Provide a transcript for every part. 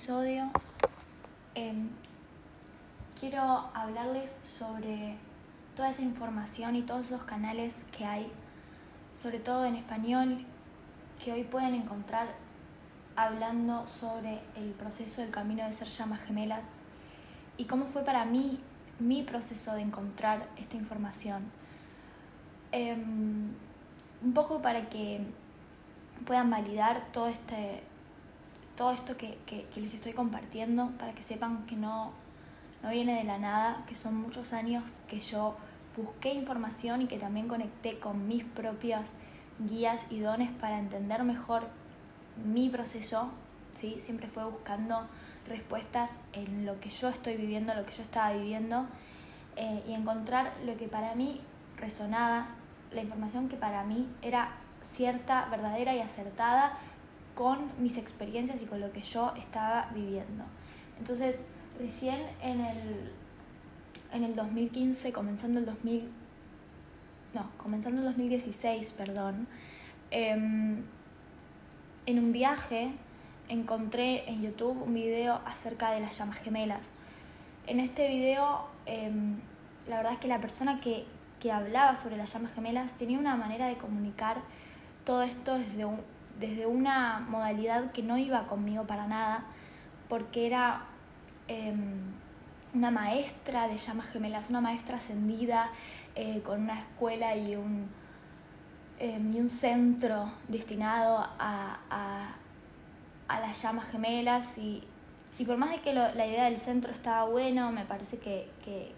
episodio em, quiero hablarles sobre toda esa información y todos los canales que hay, sobre todo en español, que hoy pueden encontrar hablando sobre el proceso del camino de ser llamas gemelas y cómo fue para mí mi proceso de encontrar esta información. Em, un poco para que puedan validar todo este todo esto que, les estoy compartiendo para que sepan que no, no viene de la nada, que son muchos años que yo busqué información y que también conecté con mis propias guías y dones para entender mejor mi proceso, ¿sí? siempre fue buscando respuestas en lo que yo estoy viviendo, lo que yo estaba viviendo eh, y encontrar lo que para mí resonaba, la información que para mí era cierta, verdadera y acertada con mis experiencias y con lo que yo estaba viviendo. Entonces, recién en el, en el 2015, comenzando el 2000, no, comenzando el 2016, perdón, em, en un viaje encontré en YouTube un video acerca de las llamas gemelas. En este video, em, la verdad es que la persona que, que hablaba sobre las llamas gemelas tenía una manera de comunicar todo esto desde un, desde una modalidad que no iba conmigo para nada, porque era em, una maestra de llamas gemelas, una maestra ascendida eh, con una escuela y un, em, y un centro destinado a, a, las llamas gemelas. Y, y por más de que la idea del centro estaba bueno, me parece que, que,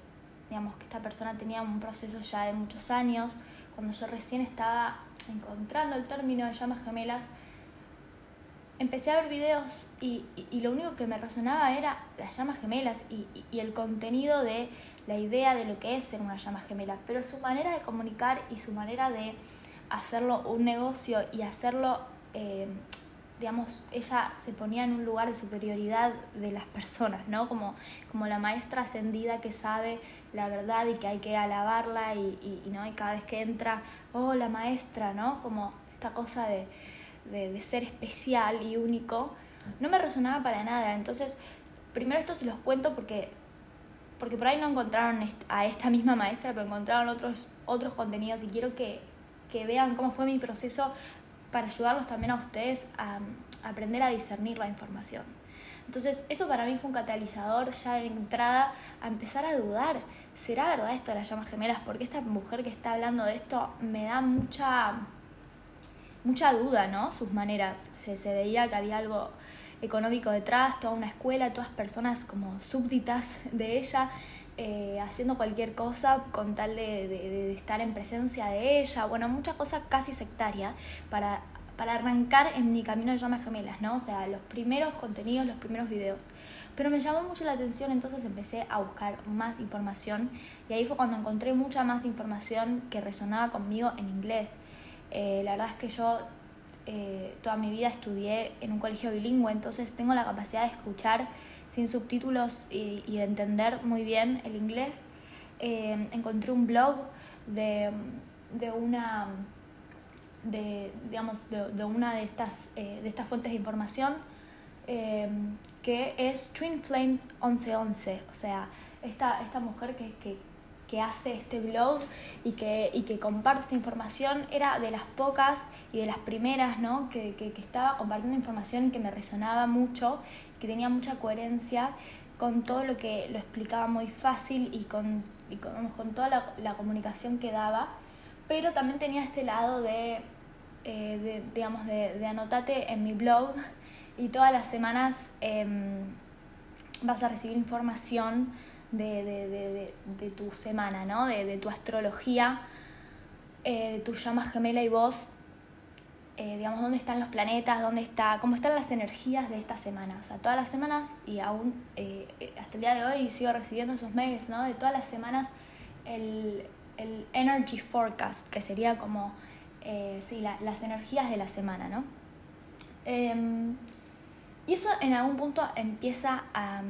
digamos, que esta persona tenía un proceso ya de muchos años, cuando yo recién estaba encontrando el término de llamas gemelas, empecé a ver videos y, lo único que me resonaba era las llamas gemelas y, el contenido de la idea de lo que es ser una llama gemela, pero su manera de comunicar y su manera de hacerlo un negocio y hacerlo, eh, digamos, ella se ponía en un lugar de superioridad de las personas, ¿no? Como, como la maestra ascendida que sabe la verdad y que hay que alabarla y, ¿no? y cada vez que entra oh, la maestra, ¿no? Como esta cosa de, de, ser especial y único, no me resonaba para nada. Entonces, primero esto se los cuento porque, porque por ahí no encontraron a esta misma maestra, pero encontraron otros, otros contenidos y quiero que, que vean cómo fue mi proceso para ayudarlos también a ustedes a, aprender a discernir la información. Entonces, eso para mí fue un catalizador ya de entrada a empezar a dudar, ¿será verdad esto de las llamas gemelas? Porque esta mujer que está hablando de esto me da mucha, mucha duda, ¿no? Sus maneras. Se, se veía que había algo económico detrás, toda una escuela, todas personas como súbditas de ella, eh, haciendo cualquier cosa con tal de, de, estar en presencia de ella, bueno, muchas cosas casi sectarias para para arrancar en mi camino de llamas gemelas, ¿no? O sea, los primeros contenidos, los primeros videos. Pero me llamó mucho la atención, entonces empecé a buscar más información y ahí fue cuando encontré mucha más información que resonaba conmigo en inglés. Eh, la verdad es que yo eh, toda mi vida estudié en un colegio bilingüe, entonces tengo la capacidad de escuchar sin subtítulos y, de entender muy bien el inglés. Eh, encontré un blog de, de una de, digamos, de, una de estas, eh, de estas fuentes de información, eh, que es Twin Flames 1111, o sea, esta, esta mujer que, que, que hace este blog y que, y que comparte esta información era de las pocas y de las primeras ¿no? que, que, que estaba compartiendo información que me resonaba mucho, que tenía mucha coherencia con todo lo que lo explicaba muy fácil y con, y con, toda la, comunicación que daba pero también tenía este lado de, eh, de digamos, de, en mi blog y todas las semanas em, vas a recibir información de, de, de tu semana, ¿no? de, tu astrología, eh, de tu llama gemela y vos, eh, digamos, dónde están los planetas, dónde está, cómo están las energías de esta semana. O sea, todas las semanas y aún hasta el día de hoy sigo recibiendo esos mails, ¿no? De todas las semanas el, el Energy Forecast, que sería como, eh, sí, las energías de la semana, ¿no? Em, y eso en algún punto empieza a,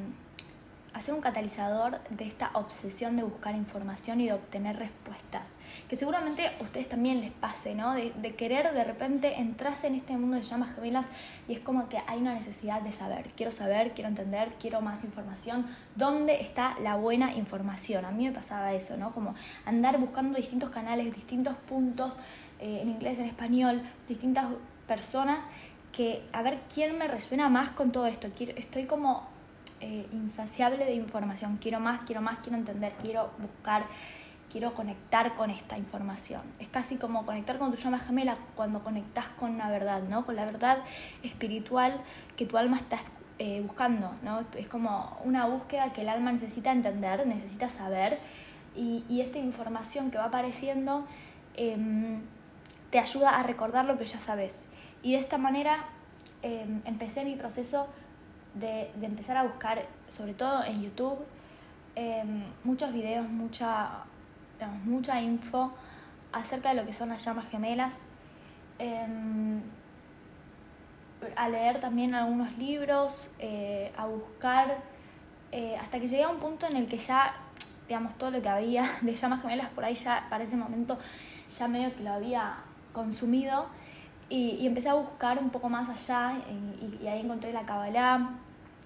hacer un catalizador de esta obsesión de buscar información y de obtener respuestas. Que seguramente a ustedes también les pase, ¿no? De, querer de repente entrarse en este mundo de llamas gemelas y es como que hay una necesidad de saber. Quiero saber, quiero entender, quiero más información. ¿Dónde está la buena información? A mí me pasaba eso, ¿no? Como andar buscando distintos canales, distintos puntos, eh, en inglés, en español, distintas personas que a ver quién me resuena más con todo esto. Quiero, estoy como eh, insaciable de información. Quiero más, quiero más, quiero entender, quiero buscar, quiero conectar con esta información. Es casi como conectar con tu llama gemela cuando conectas con una verdad, ¿no? Con la verdad espiritual que tu alma está eh, buscando, ¿no? Es como una búsqueda que el alma necesita entender, necesita saber y, y esta información que va apareciendo em, te ayuda a recordar lo que ya sabes. Y de esta manera em, empecé mi proceso de, empezar a buscar, sobre todo en YouTube, em, muchos videos, mucha, mucha info acerca de lo que son las llamas gemelas. Em, a leer también algunos libros, eh, a buscar, eh, hasta que llegué a un punto en el que ya, digamos, todo lo que había de llamas gemelas por ahí ya, para ese momento, ya medio que lo había consumido y, empecé a buscar un poco más allá y, ahí encontré la Kabbalah,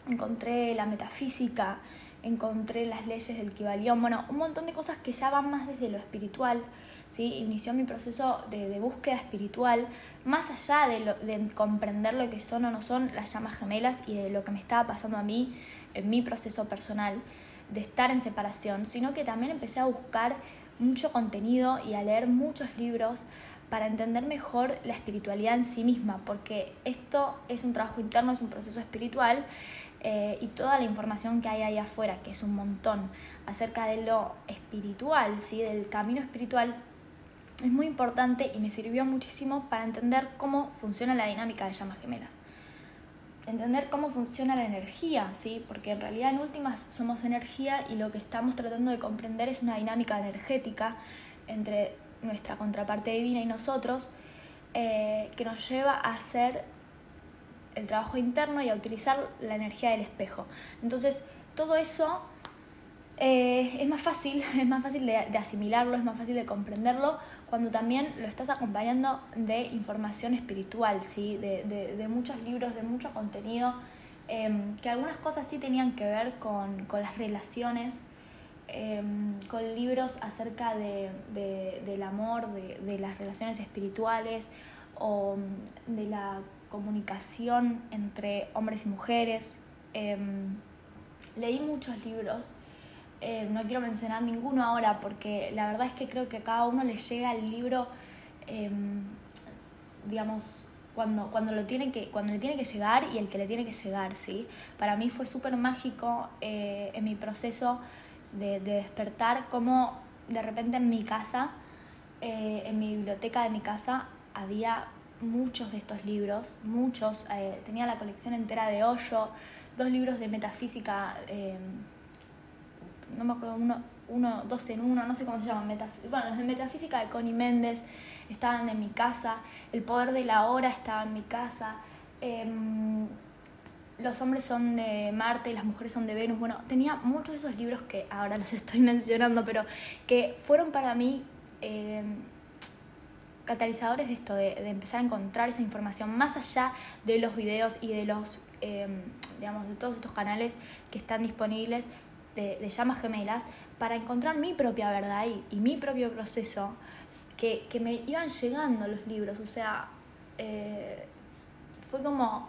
encontré la metafísica, encontré las leyes del Kibalión, bueno, un montón de cosas que ya van más desde lo espiritual. ¿sí? Inició mi proceso de, búsqueda espiritual, más allá de, de, comprender lo que son o no son las llamas gemelas y de lo que me estaba pasando a mí en mi proceso personal de estar en separación, sino que también empecé a buscar mucho contenido y a leer muchos libros para entender mejor la espiritualidad en sí misma, porque esto es un trabajo interno, es un proceso espiritual eh, y toda la información que hay ahí afuera, que es un montón, acerca de lo espiritual, ¿sí? del camino espiritual, es muy importante y me sirvió muchísimo para entender cómo funciona la dinámica de llamas gemelas. Entender cómo funciona la energía, ¿sí? porque en realidad en últimas somos energía y lo que estamos tratando de comprender es una dinámica energética entre nuestra contraparte divina y nosotros, eh, que nos lleva a hacer el trabajo interno y a utilizar la energía del espejo. Entonces, todo eso eh, es más fácil, es más fácil de, asimilarlo, es más fácil de comprenderlo cuando también lo estás acompañando de información espiritual, ¿sí? de, muchos libros, de mucho contenido, em, que algunas cosas sí tenían que ver con, con las relaciones Em, con libros acerca de, del amor, de, las relaciones espirituales o mm, de la comunicación entre hombres y mujeres. Em, leí muchos libros, em, no quiero mencionar ninguno ahora porque la verdad es que creo que a cada uno le llega el libro, digamos, cuando, cuando, lo tiene que, cuando le tiene que llegar y el que le tiene que llegar, ¿sí? Para mí fue súper mágico eh, en mi proceso de, despertar, como de repente en mi casa, eh, en mi biblioteca de mi casa, había muchos de estos libros, muchos, eh, tenía la colección entera de Hoyo, dos libros de metafísica, eh, no me acuerdo, uno, uno, dos en uno, no sé cómo se llaman, bueno, los de metafísica de Connie Méndez estaban en mi casa, El poder de la hora estaba en mi casa, em, los hombres son de Marte y las mujeres son de Venus. Bueno, tenía muchos de esos libros que ahora los estoy mencionando, pero que fueron para mí eh, catalizadores de esto, de, empezar a encontrar esa información más allá de los videos y de los, eh, digamos, de todos estos canales que están disponibles de, llamas gemelas, para encontrar mi propia verdad y, mi propio proceso, que, me iban llegando los libros, o sea, eh, fue como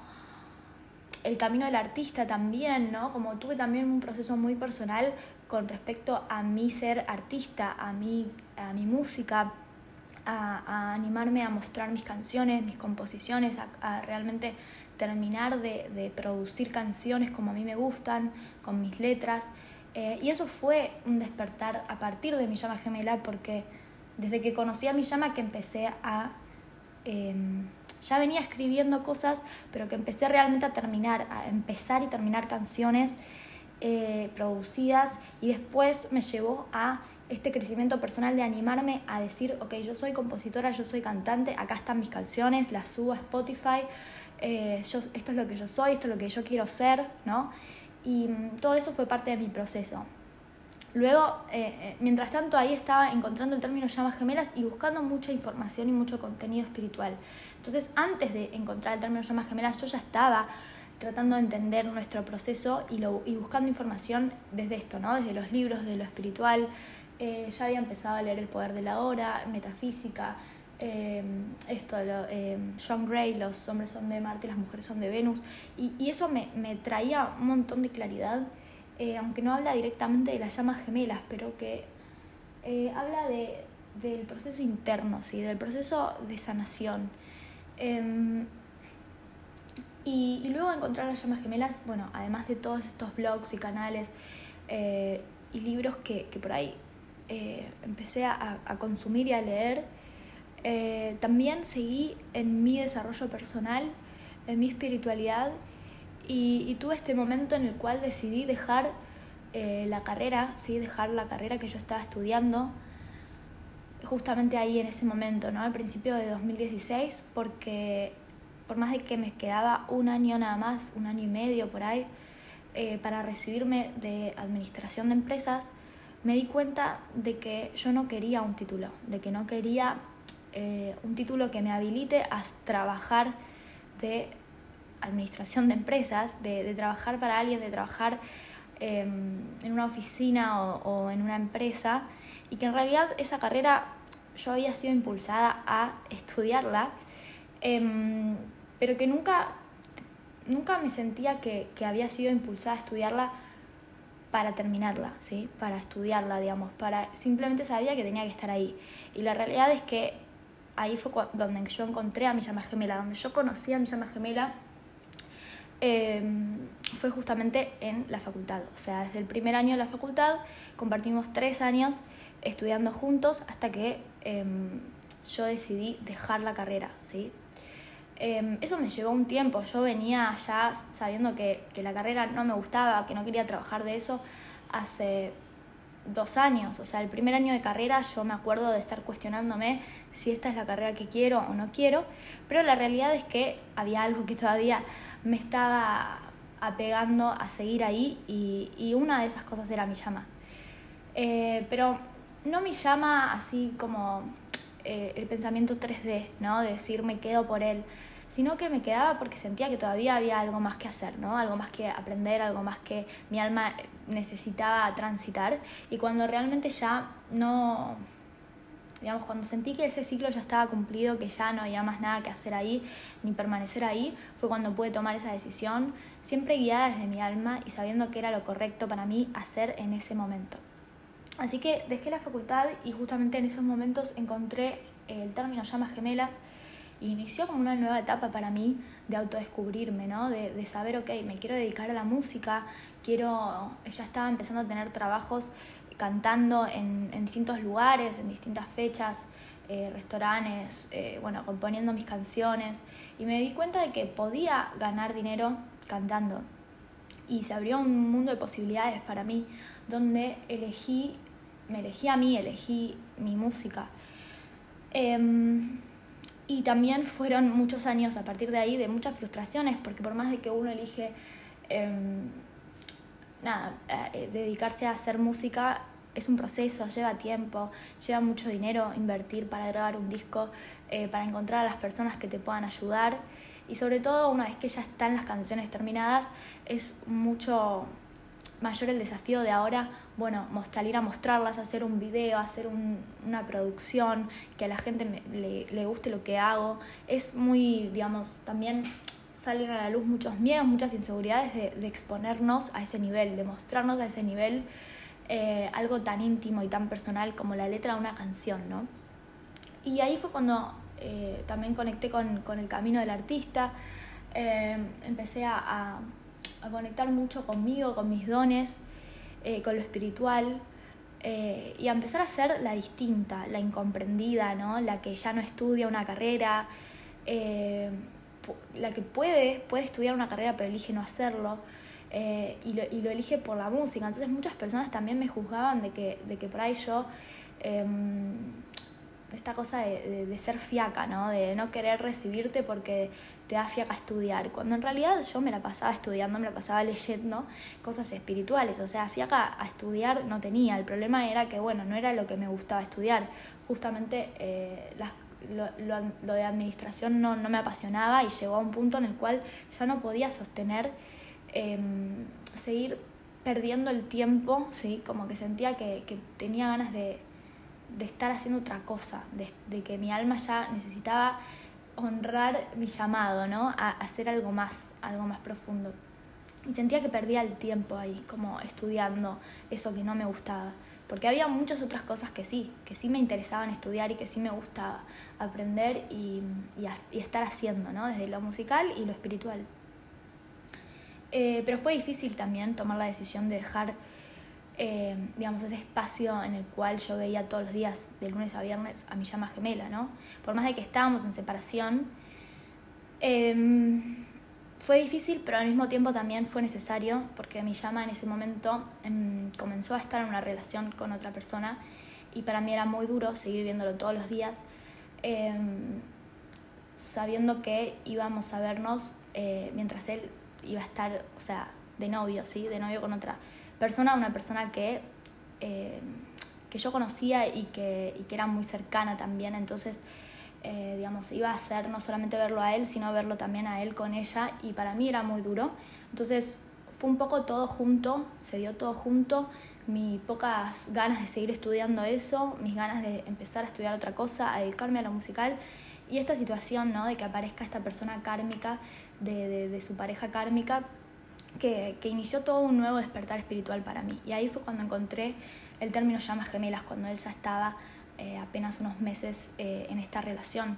el camino del artista también, ¿no? Como tuve también un proceso muy personal con respecto a mi ser artista, a mi, a mi música, a, animarme a mostrar mis canciones, mis composiciones, a, realmente terminar de, producir canciones como a mí me gustan, con mis letras. Eh, y eso fue un despertar a partir de mi llama gemela, porque desde que conocí a mi llama que empecé a... Em, ya venía escribiendo cosas, pero que empecé realmente a terminar, a empezar y terminar canciones eh, producidas y después me llevó a este crecimiento personal de animarme a decir, ok, yo soy compositora, yo soy cantante, acá están mis canciones, las subo a Spotify, eh, esto es lo que yo soy, esto es lo que yo quiero ser, ¿no? Y mm, todo eso fue parte de mi proceso. Luego, eh, eh, mientras tanto, ahí estaba encontrando el término llamas gemelas y buscando mucha información y mucho contenido espiritual. Entonces, antes de encontrar el término llamas gemelas, yo ya estaba tratando de entender nuestro proceso y, lo, y buscando información desde esto, ¿no? desde los libros, de lo espiritual. Eh, ya había empezado a leer El Poder de la Hora, Metafísica, esto, lo, John Gray, Los hombres son de Marte, las mujeres son de Venus, y, eso me, me traía un montón de claridad eh, aunque no habla directamente de las llamas gemelas, pero que eh, habla de, del proceso interno, ¿sí? del proceso de sanación. Em, y, luego encontrar las llamas gemelas, bueno, además de todos estos blogs y canales eh, y libros que, que, por ahí empecé a, a, consumir y a leer, también seguí en mi desarrollo personal, en mi espiritualidad y, tuve este momento en el cual decidí dejar eh, la carrera, ¿sí? dejar la carrera que yo estaba estudiando, justamente ahí en ese momento, ¿no? al principio de 2016, porque por más de que me quedaba un año nada más, un año y medio por ahí, eh, para recibirme de administración de empresas, me di cuenta de que yo no quería un título, de que no quería eh, un título que me habilite a trabajar de administración de empresas, de, trabajar para alguien, de trabajar em, en una oficina o, en una empresa, y que en realidad esa carrera yo había sido impulsada a estudiarla, em, pero que nunca, nunca me sentía que, había sido impulsada a estudiarla para terminarla, ¿sí? para estudiarla, digamos, para simplemente sabía que tenía que estar ahí. Y la realidad es que ahí fue donde yo encontré a mi llama gemela, donde yo conocí a mi llama gemela Em, fue justamente en la facultad. O sea, desde el primer año de la facultad compartimos tres años estudiando juntos hasta que em, yo decidí dejar la carrera, ¿sí? Em, eso me llevó un tiempo. Yo venía ya sabiendo que, que la carrera no me gustaba, que no quería trabajar de eso hace dos años. O sea, el primer año de carrera yo me acuerdo de estar cuestionándome si esta es la carrera que quiero o no quiero, pero la realidad es que había algo que todavía me estaba apegando a seguir ahí y, una de esas cosas era mi llama. Eh, pero no mi llama así como eh, el pensamiento 3D, ¿no? De decir me quedo por él, sino que me quedaba porque sentía que todavía había algo más que hacer, ¿no? Algo más que aprender, algo más que mi alma necesitaba transitar y cuando realmente ya no digamos, cuando sentí que ese ciclo ya estaba cumplido, que ya no había más nada que hacer ahí, ni permanecer ahí, fue cuando pude tomar esa decisión, siempre guiada desde mi alma y sabiendo que era lo correcto para mí hacer en ese momento. Así que dejé la facultad y justamente en esos momentos encontré el término llamas gemelas y inició como una nueva etapa para mí de autodescubrirme, ¿no? De, saber, ok, me quiero dedicar a la música, quiero, ya estaba empezando a tener trabajos cantando en, distintos lugares, en distintas fechas, eh, restaurantes, eh, bueno, componiendo mis canciones y me di cuenta de que podía ganar dinero cantando y se abrió un mundo de posibilidades para mí donde elegí, me elegí a mí, elegí mi música. Em, y también fueron muchos años a partir de ahí de muchas frustraciones, porque por más de que uno elige em, nada, eh, dedicarse a hacer música es un proceso, lleva tiempo, lleva mucho dinero invertir para grabar un disco, eh, para encontrar a las personas que te puedan ayudar y sobre todo una vez que ya están las canciones terminadas es mucho mayor el desafío de ahora, bueno, salir a mostrarlas, hacer un video, hacer una producción, que a la gente le, guste lo que hago. Es muy, digamos, también salen a la luz muchos miedos, muchas inseguridades de, exponernos a ese nivel, de mostrarnos a ese nivel eh, algo tan íntimo y tan personal como la letra de una canción, ¿no? Y ahí fue cuando eh, también conecté con, con, el camino del artista, eh, empecé a, a, conectar mucho conmigo, con mis dones, con lo espiritual. y a empezar a ser la distinta, la incomprendida, ¿no? la que ya no estudia una carrera, la que puede, puede estudiar una carrera pero elige no hacerlo, eh, y, lo, y, lo, elige por la música. Entonces muchas personas también me juzgaban de que, de que por ahí yo eh, esta cosa de, ser fiaca, ¿no? De no querer recibirte porque te da fiaca estudiar. Cuando en realidad yo me la pasaba estudiando, me la pasaba leyendo cosas espirituales. O sea, fiaca a estudiar no tenía. El problema era que, bueno, no era lo que me gustaba estudiar. Justamente eh, lo, de administración no, no, me apasionaba y llegó a un punto en el cual ya no podía sostener em, seguir perdiendo el tiempo, ¿sí? Como que sentía que, que tenía ganas de de estar haciendo otra cosa, de, que mi alma ya necesitaba honrar mi llamado, ¿no? A, hacer algo más, algo más profundo. Y sentía que perdía el tiempo ahí, como estudiando eso que no me gustaba. Porque había muchas otras cosas que sí, que sí me interesaban estudiar y que sí me gustaba aprender y, y, estar haciendo, ¿no? Desde lo musical y lo espiritual. Eh, pero fue difícil también tomar la decisión de dejar eh, digamos, ese espacio en el cual yo veía todos los días, de lunes a viernes, a mi llama gemela, ¿no? Por más de que estábamos en separación, em, fue difícil, pero al mismo tiempo también fue necesario, porque mi llama en ese momento em, comenzó a estar en una relación con otra persona y para mí era muy duro seguir viéndolo todos los días, em, sabiendo que íbamos a vernos eh, mientras él iba a estar, o sea, de novio, ¿sí? De novio con otra persona, una persona que, eh, que yo conocía y que, y que, era muy cercana también, entonces, eh, digamos, iba a ser no solamente verlo a él, sino verlo también a él con ella, y para mí era muy duro. Entonces, fue un poco todo junto, se dio todo junto, mis pocas ganas de seguir estudiando eso, mis ganas de empezar a estudiar otra cosa, a dedicarme a lo musical, y esta situación, ¿no? De que aparezca esta persona kármica, de, de, de su pareja kármica, que, que, inició todo un nuevo despertar espiritual para mí. Y ahí fue cuando encontré el término llamas gemelas, cuando él ya estaba eh, apenas unos meses eh, en esta relación.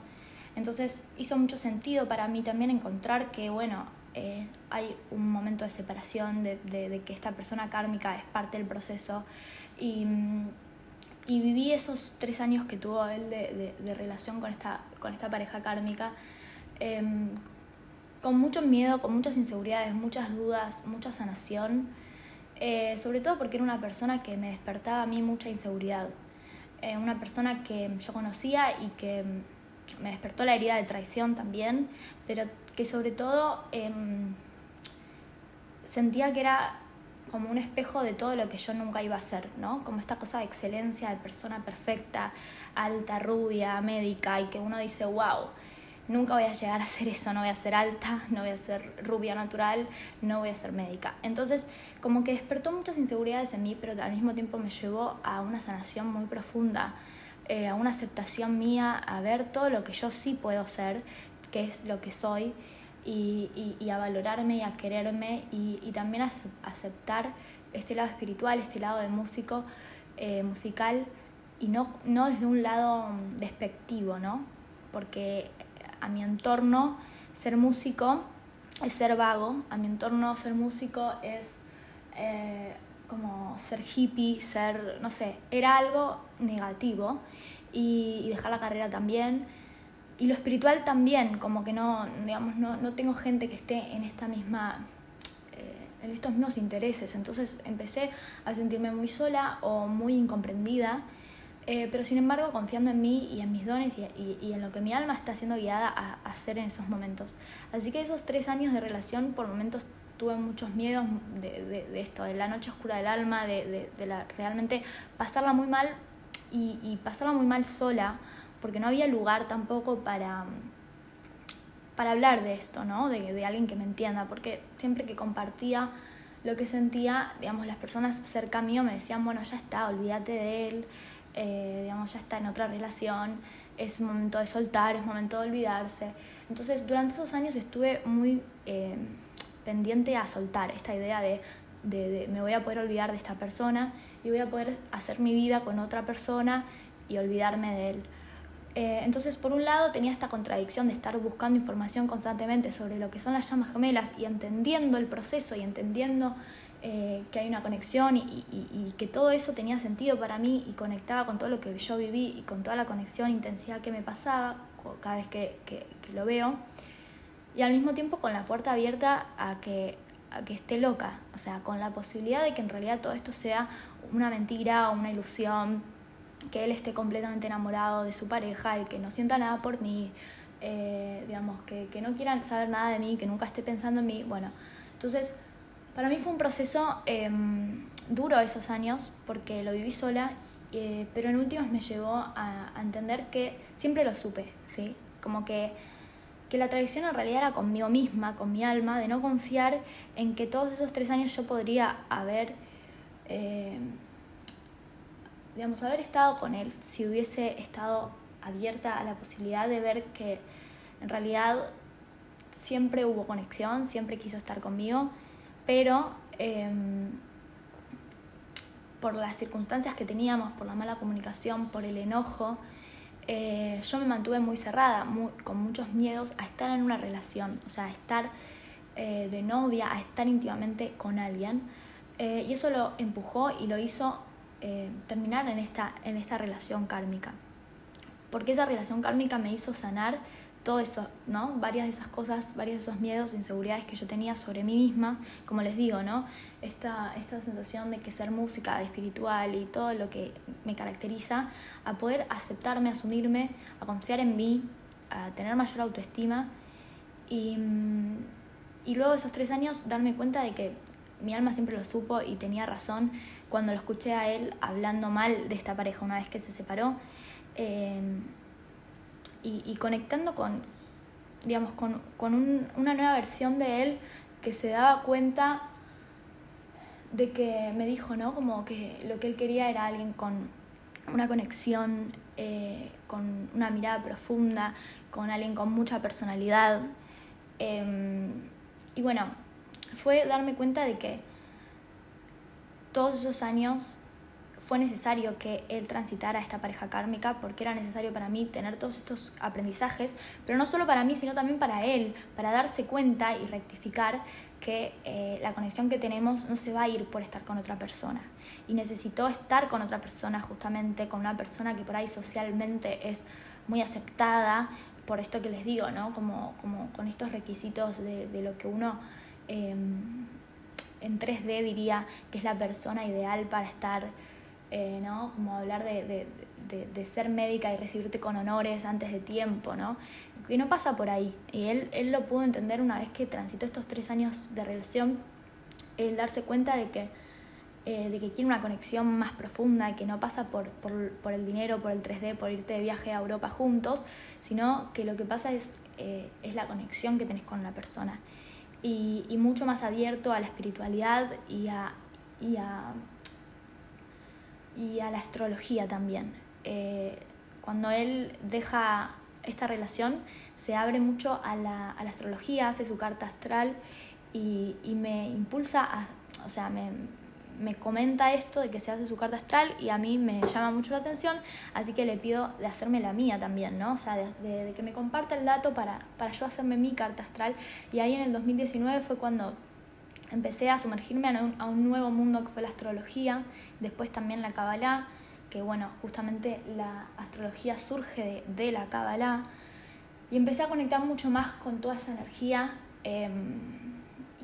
Entonces hizo mucho sentido para mí también encontrar que, bueno, eh, hay un momento de separación, de, de, que esta persona kármica es parte del proceso. Y, y viví esos tres años que tuvo él de, de relación con esta, con esta pareja kármica em, con mucho miedo, con muchas inseguridades, muchas dudas, mucha sanación, eh, sobre todo porque era una persona que me despertaba a mí mucha inseguridad, eh, una persona que yo conocía y que me despertó la herida de traición también, pero que sobre todo em, sentía que era como un espejo de todo lo que yo nunca iba a ser, ¿no? Como esta cosa de excelencia, de persona perfecta, alta, rubia, médica, y que uno dice, wow, nunca voy a llegar a ser eso, no voy a ser alta, no voy a ser rubia natural, no voy a ser médica. Entonces, como que despertó muchas inseguridades en mí, pero al mismo tiempo me llevó a una sanación muy profunda, eh, a una aceptación mía, a ver todo lo que yo sí puedo ser, que es lo que soy, y, y, a valorarme y a quererme, y, y, también a aceptar este lado espiritual, este lado de músico, eh, musical, y no, no desde un lado despectivo, ¿no? Porque a mi entorno ser músico es ser vago, a mi entorno ser músico es eh, como ser hippie, ser, no sé, era algo negativo y, dejar la carrera también. Y lo espiritual también, como que no, digamos, no, no tengo gente que esté en esta misma eh, en estos mismos intereses. Entonces empecé a sentirme muy sola o muy incomprendida eh, pero sin embargo confiando en mí y en mis dones y, en lo que mi alma está siendo guiada a, hacer en esos momentos. Así que esos tres años de relación por momentos tuve muchos miedos de, esto, de la noche oscura del alma, de, la, realmente pasarla muy mal y, pasarla muy mal sola, porque no había lugar tampoco para, para hablar de esto, ¿no? de alguien que me entienda, porque siempre que compartía lo que sentía, digamos, las personas cerca mío me decían, bueno, ya está, olvídate de él, eh, digamos, ya está en otra relación, es momento de soltar, es momento de olvidarse. Entonces, durante esos años estuve muy eh, pendiente a soltar esta idea de, de, me voy a poder olvidar de esta persona y voy a poder hacer mi vida con otra persona y olvidarme de él. Eh, entonces, por un lado, tenía esta contradicción de estar buscando información constantemente sobre lo que son las llamas gemelas y entendiendo el proceso y entendiendo eh, que hay una conexión y, que todo eso tenía sentido para mí y conectaba con todo lo que yo viví y con toda la conexión, intensidad que me pasaba cada vez que, lo veo. Y al mismo tiempo con la puerta abierta a que, esté loca, o sea, con la posibilidad de que en realidad todo esto sea una mentira o una ilusión, que él esté completamente enamorado de su pareja y que no sienta nada por mí, eh, digamos, que, que, no quieran saber nada de mí, que nunca esté pensando en mí. Bueno, entonces, para mí fue un proceso em, duro esos años, porque lo viví sola, eh, pero en últimos me llevó a, entender que siempre lo supe, ¿sí? Como que, que la tradición en realidad era conmigo misma, con mi alma, de no confiar en que todos esos tres años yo podría haber... Eh, digamos, haber estado con él, si hubiese estado abierta a la posibilidad de ver que en realidad siempre hubo conexión, siempre quiso estar conmigo, pero em, por las circunstancias que teníamos, por la mala comunicación, por el enojo, eh, yo me mantuve muy cerrada, con muchos miedos a estar en una relación, o sea, a estar eh, de novia, a estar íntimamente con alguien. Eh, y eso lo empujó y lo hizo terminar en esta, en esta relación kármica. Porque esa relación kármica me hizo sanar todo eso, ¿no? Varias de esas cosas, varios de esos miedos, inseguridades que yo tenía sobre mí misma, como les digo, ¿no? Esta, esta sensación de que ser música, espiritual y todo lo que me caracteriza, a poder aceptarme, asumirme, a confiar en mí, a tener mayor autoestima y, y luego de esos tres años darme cuenta de que mi alma siempre lo supo y tenía razón cuando lo escuché a él hablando mal de esta pareja una vez que se separó eh, y, conectando con, digamos, con, una nueva versión de él que se daba cuenta de que me dijo, ¿no? Como que lo que él quería era alguien con una conexión, eh, con una mirada profunda, con alguien con mucha personalidad. Eh, y bueno, fue darme cuenta de que todos esos años fue necesario que él transitara esta pareja kármica porque era necesario para mí tener todos estos aprendizajes, pero no solo para mí, sino también para él, para darse cuenta y rectificar que eh, la conexión que tenemos no se va a ir por estar con otra persona. Y necesitó estar con otra persona, justamente con una persona que por ahí socialmente es muy aceptada, por esto que les digo, ¿no? Como, como con estos requisitos de, de lo que uno... Em, en 3D diría que es la persona ideal para estar, eh, ¿no? Como hablar de, de, de, ser médica y recibirte con honores antes de tiempo, ¿no? Que no pasa por ahí. Y él, él lo pudo entender una vez que transitó estos tres años de relación, el darse cuenta de que, eh, de que quiere una conexión más profunda, que no pasa por, por, por, el dinero, por el 3D, por irte de viaje a Europa juntos, sino que lo que pasa es, eh, es la conexión que tenés con la persona y, y mucho más abierto a la espiritualidad y a, y a, y a la astrología también. Eh, cuando él deja esta relación, se abre mucho a la, a la astrología, hace su carta astral y, y me impulsa a, o sea, me, me comenta esto de que se hace su carta astral y a mí me llama mucho la atención, así que le pido de hacerme la mía también, ¿no? O sea, de, que me comparta el dato para, para yo hacerme mi carta astral. Y ahí en el 2019 fue cuando empecé a sumergirme a un, nuevo mundo que fue la astrología, después también la Kabbalah, que bueno, justamente la astrología surge de, de la Kabbalah, y empecé a conectar mucho más con toda esa energía eh,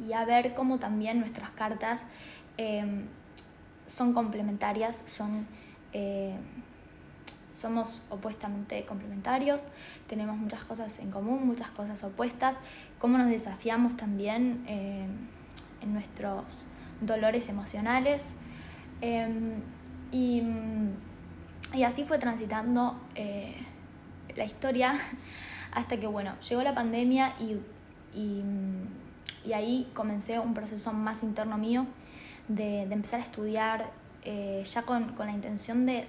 y a ver cómo también nuestras cartas Em, son complementarias, son, eh, somos opuestamente complementarios, tenemos muchas cosas en común, muchas cosas opuestas, cómo nos desafiamos también em, nuestros dolores emocionales. Em, y, y, así fue transitando eh, la historia hasta que, bueno, llegó la pandemia y, y, ahí comencé un proceso más interno mío de, empezar a estudiar eh, ya con, la intención de,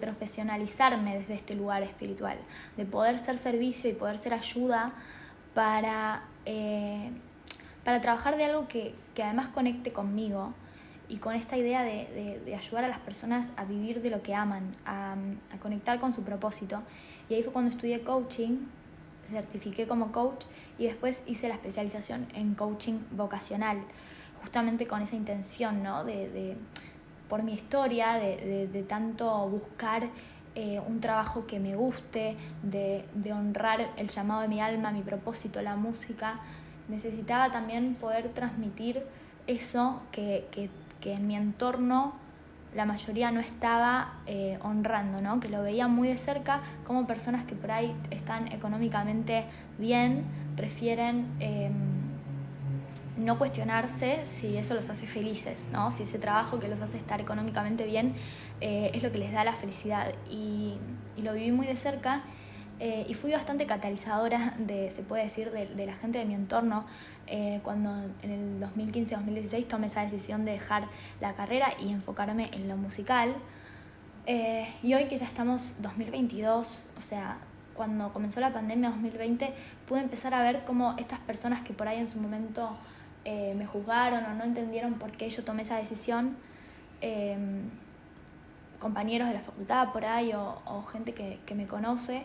profesionalizarme desde este lugar espiritual, de poder ser servicio y poder ser ayuda para, eh, para trabajar de algo que, además conecte conmigo y con esta idea de, ayudar a las personas a vivir de lo que aman, a, a conectar con su propósito. Y ahí fue cuando estudié coaching, certifiqué como coach y después hice la especialización en coaching vocacional justamente con esa intención, ¿no? De, de por mi historia, de, de, tanto buscar eh, un trabajo que me guste, de, de, honrar el llamado de mi alma, mi propósito, la música, necesitaba también poder transmitir eso que, que, que en mi entorno la mayoría no estaba eh, honrando, ¿no? que lo veía muy de cerca como personas que por ahí están económicamente bien, prefieren em, no cuestionarse si eso los hace felices, ¿no? si ese trabajo que los hace estar económicamente bien eh, es lo que les da la felicidad. Y, lo viví muy de cerca eh, y fui bastante catalizadora de, se puede decir, de la gente de mi entorno eh, cuando en el 2015-2016 tomé esa decisión de dejar la carrera y enfocarme en lo musical. Eh, y hoy que ya estamos 2022, o sea, cuando comenzó la pandemia 2020, pude empezar a ver cómo estas personas que por ahí en su momento eh, me juzgaron o no entendieron por qué yo tomé esa decisión, compañeros de la facultad por ahí o, o gente que, que me conoce,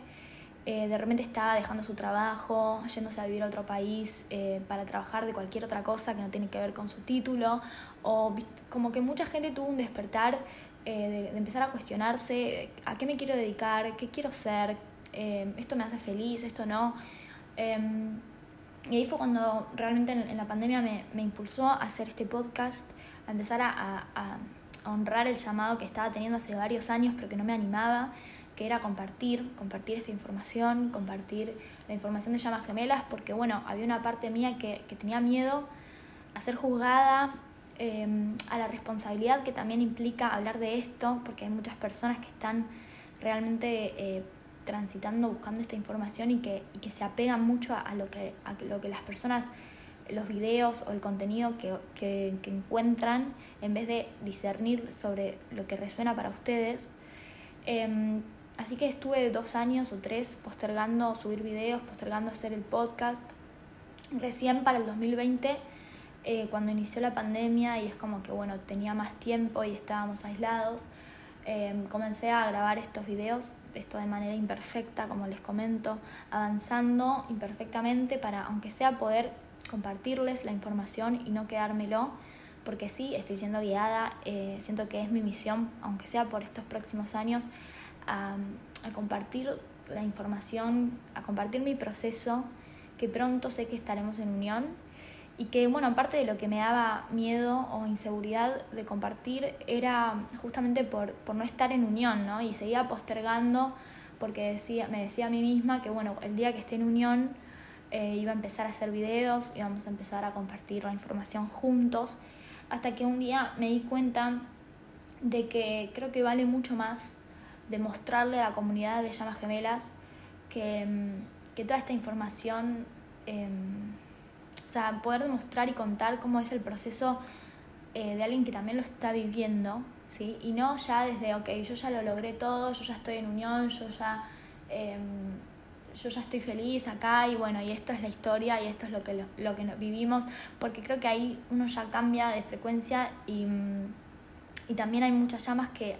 eh, de repente estaba dejando su trabajo, yéndose a vivir a otro país eh, para trabajar de cualquier otra cosa que no tiene que ver con su título, o como que mucha gente tuvo un despertar eh, de, empezar a cuestionarse a qué me quiero dedicar, qué quiero ser, esto me hace feliz, esto no. Em, y ahí fue cuando realmente en, la pandemia me, impulsó a hacer este podcast, a empezar a, a honrar el llamado que estaba teniendo hace varios años, pero que no me animaba que era compartir, compartir esta información, compartir la información de llamas gemelas, porque bueno, había una parte mía que, tenía miedo a ser juzgada, em, a la responsabilidad que también implica hablar de esto, porque hay muchas personas que están realmente eh, transitando, buscando esta información y que, que se apegan mucho a, lo que, a lo que las personas los videos o el contenido que, que, que, encuentran en vez de discernir sobre lo que resuena para ustedes. Eh, Así que estuve dos años o tres postergando subir videos, postergando hacer el podcast. Recién para el 2020, eh, cuando inició la pandemia y es como que bueno, tenía más tiempo y estábamos aislados, eh, comencé a grabar estos videos, esto de manera imperfecta, como les comento, avanzando imperfectamente para, aunque sea, poder compartirles la información y no quedármelo, porque sí, estoy siendo guiada, eh, siento que es mi misión, aunque sea por estos próximos años, a, compartir la información, a compartir mi proceso, que pronto sé que estaremos en unión y que, bueno, aparte de lo que me daba miedo o inseguridad de compartir, era justamente por, por no estar en unión, ¿no? Y seguía postergando porque decía, me decía a mí misma que, bueno, el día que esté en unión eh, iba a empezar a hacer videos, íbamos a empezar a compartir la información juntos, hasta que un día me di cuenta de que creo que vale mucho más demostrarle a la comunidad de llamas gemelas que, mm, que toda esta información, em, o sea, poder demostrar y contar cómo es el proceso eh, de alguien que también lo está viviendo, ¿sí? Y no ya desde, ok, yo ya lo logré todo, yo ya estoy en unión, yo ya, em, yo ya estoy feliz acá y bueno, y esto es la historia y esto es lo que, lo, que vivimos, porque creo que ahí uno ya cambia de frecuencia y, y también hay muchas llamas que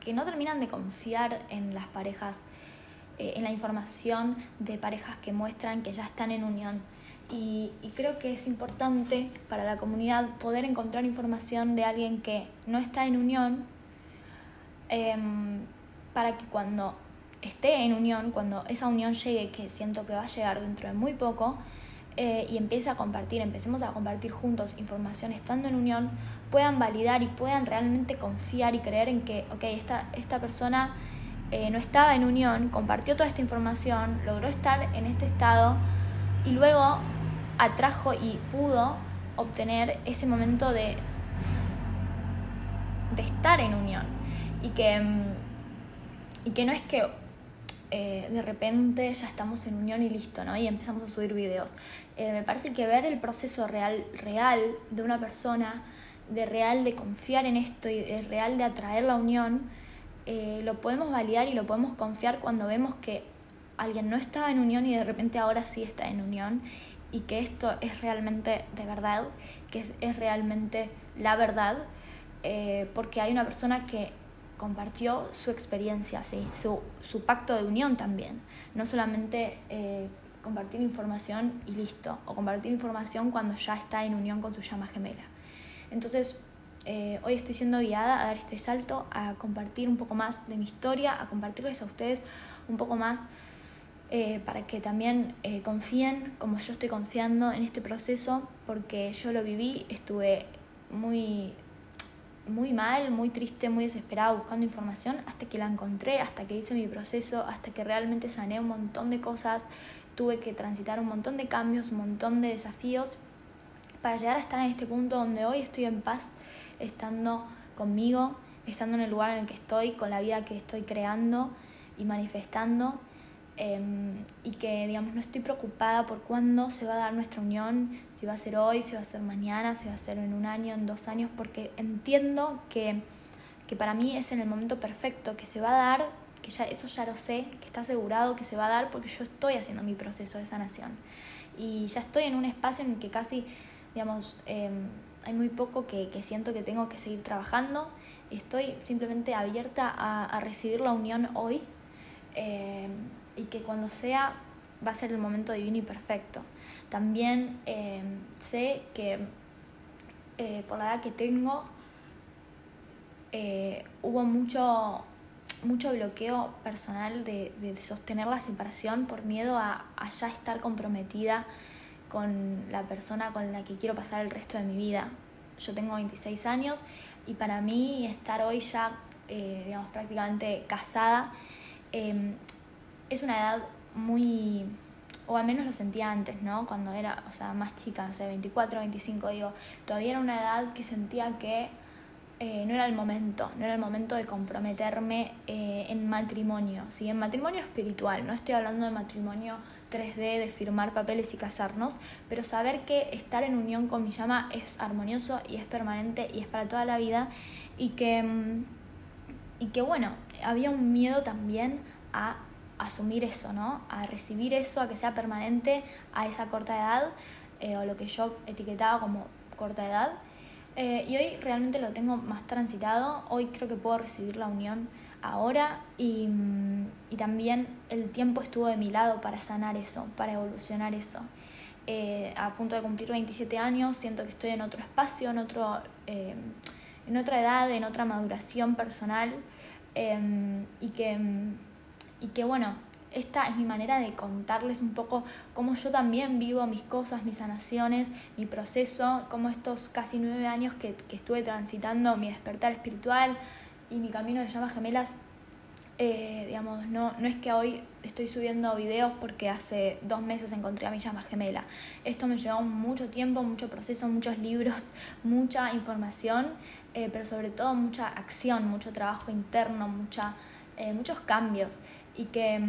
que no terminan de confiar en las parejas, eh, en la información de parejas que muestran que ya están en unión. Y, creo que es importante para la comunidad poder encontrar información de alguien que no está en unión em, para que cuando esté en unión, cuando esa unión llegue, que siento que va a llegar dentro de muy poco, eh, y empiece a compartir, empecemos a compartir juntos información estando en unión, puedan validar y puedan realmente confiar y creer en que, ok, esta, esta persona eh, no estaba en unión, compartió toda esta información, logró estar en este estado y luego atrajo y pudo obtener ese momento de, de estar en unión. Y que, mm, y que no es que eh, de repente ya estamos en unión y listo, ¿no? Y empezamos a subir videos. Eh, me parece que ver el proceso real, real de una persona, de real de confiar en esto y de real de atraer la unión, eh, lo podemos validar y lo podemos confiar cuando vemos que alguien no estaba en unión y de repente ahora sí está en unión y que esto es realmente de verdad, que es, realmente la verdad, porque hay una persona que compartió su experiencia, ¿sí? su, su pacto de unión también. No solamente eh, compartir información y listo, o compartir información cuando ya está en unión con su llama gemela. Entonces, eh, hoy estoy siendo guiada a dar este salto, a compartir un poco más de mi historia, a compartirles a ustedes un poco más eh, para que también confíen como yo estoy confiando en este proceso, porque yo lo viví, estuve muy muy mal, muy triste, muy desesperada buscando información hasta que la encontré, hasta que hice mi proceso, hasta que realmente sané un montón de cosas, tuve que transitar un montón de cambios, un montón de desafíos para llegar a estar en este punto donde hoy estoy en paz, estando conmigo, estando en el lugar en el que estoy, con la vida que estoy creando y manifestando. Em, y que digamos no estoy preocupada por cuándo se va a dar nuestra unión, si va a ser hoy, si va a ser mañana, si va a ser en un año, en dos años, porque entiendo que, que para mí es en el momento perfecto, que se va a dar, que ya eso ya lo sé, que está asegurado que se va a dar porque yo estoy haciendo mi proceso de sanación. Y ya estoy en un espacio en el que casi, digamos, em, hay muy poco que, que, siento que tengo que seguir trabajando. Estoy simplemente abierta a, a recibir la unión hoy em, y que cuando sea va a ser el momento divino y perfecto. También eh, sé que eh, por la edad que tengo eh, hubo mucho, mucho bloqueo personal de, sostener la separación por miedo a, ya estar comprometida con la persona con la que quiero pasar el resto de mi vida. Yo tengo 26 años y para mí estar hoy ya, digamos, prácticamente casada, es una edad muy o al menos lo sentía antes, ¿no? Cuando era, o sea, más chica, no sé, 24, 25, digo, todavía era una edad que sentía que eh, no era el momento, no era el momento de comprometerme eh, en matrimonio, ¿sí? En matrimonio espiritual, no estoy hablando de matrimonio 3D, de firmar papeles y casarnos, pero saber que estar en unión con mi llama es armonioso y es permanente y es para toda la vida y que, mm, y que bueno, había un miedo también a asumir eso, ¿no? A recibir eso, a que sea permanente a esa corta edad, eh, o lo que yo etiquetaba como corta edad. Eh, y hoy realmente lo tengo más transitado, hoy creo que puedo recibir la unión ahora y, y también el tiempo estuvo de mi lado para sanar eso, para evolucionar eso. Eh, a punto de cumplir 27 años, siento que estoy en otro espacio, en, otro, en otra edad, en otra maduración personal y que y que bueno, esta es mi manera de contarles un poco cómo yo también vivo mis cosas, mis sanaciones, mi proceso, cómo estos casi nueve años que, estuve transitando mi despertar espiritual y mi camino de llamas gemelas, eh, digamos, no, no es que hoy estoy subiendo videos porque hace dos meses encontré a mi llama gemela. Esto me llevó mucho tiempo, mucho proceso, muchos libros, mucha información, eh, pero sobre todo mucha acción, mucho trabajo interno, mucha, eh, muchos cambios y que,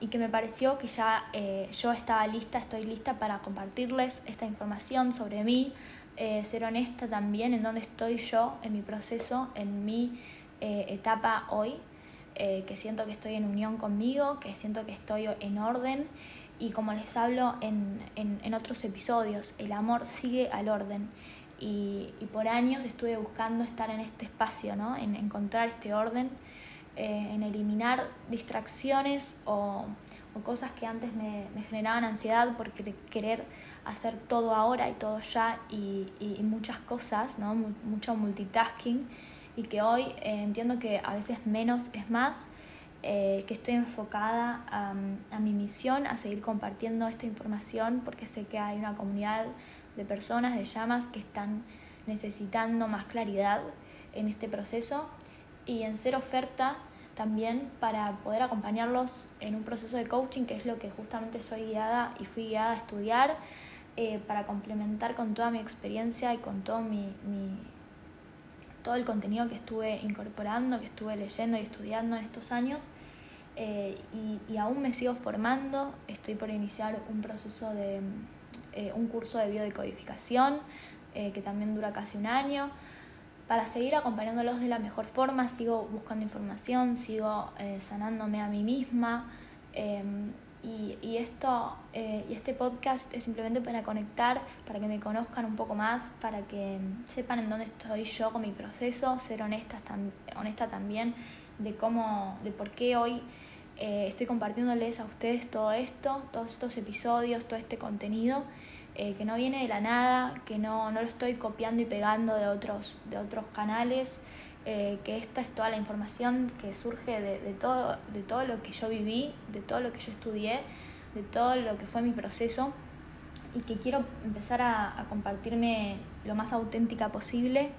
y que me pareció que ya eh, yo estaba lista, estoy lista para compartirles esta información sobre mí, eh, ser honesta también en dónde estoy yo en mi proceso, en mi eh, etapa hoy, que siento que estoy en unión conmigo, que siento que estoy en orden y como les hablo en, en, en otros episodios, el amor sigue al orden. Y, y, por años estuve buscando estar en este espacio, ¿no? en encontrar este orden eh, en eliminar distracciones o, cosas que antes me, generaban ansiedad por querer hacer todo ahora y todo ya y, muchas cosas, ¿no? mucho multitasking y que hoy eh, entiendo que a veces menos es más, eh, que estoy enfocada a, a, mi misión, a seguir compartiendo esta información porque sé que hay una comunidad de personas, de llamas que están necesitando más claridad en este proceso y en ser oferta también para poder acompañarlos en un proceso de coaching, que es lo que justamente soy guiada y fui guiada a estudiar, eh, para complementar con toda mi experiencia y con todo, mi, todo el contenido que estuve incorporando, que estuve leyendo y estudiando en estos años. Eh, y, aún me sigo formando, estoy por iniciar un proceso de eh, un curso de biodecodificación que también dura casi un año para seguir acompañándolos de la mejor forma, sigo buscando información, sigo eh, sanándome a mí misma. Em, y, y, esto, eh, y este podcast es simplemente para conectar, para que me conozcan un poco más, para que sepan en dónde estoy yo con mi proceso, ser honestas honesta también de cómo, de por qué hoy eh, estoy compartiéndoles a ustedes todo esto, todos estos episodios, todo este contenido. Eh, que no viene de la nada, que no, no lo estoy copiando y pegando de otros, de otros canales, eh, que esta es toda la información que surge de, de, todo, de todo lo que yo viví, de todo lo que yo estudié, de todo lo que fue mi proceso y que quiero empezar a, a compartirme lo más auténtica posible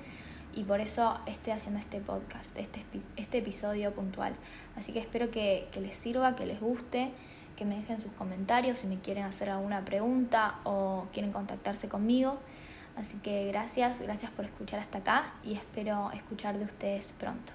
y por eso estoy haciendo este podcast, este, este episodio puntual. Así que espero que, que les sirva, que les guste, que me dejen sus comentarios si me quieren hacer alguna pregunta o quieren contactarse conmigo. Así que gracias, gracias por escuchar hasta acá y espero escuchar de ustedes pronto.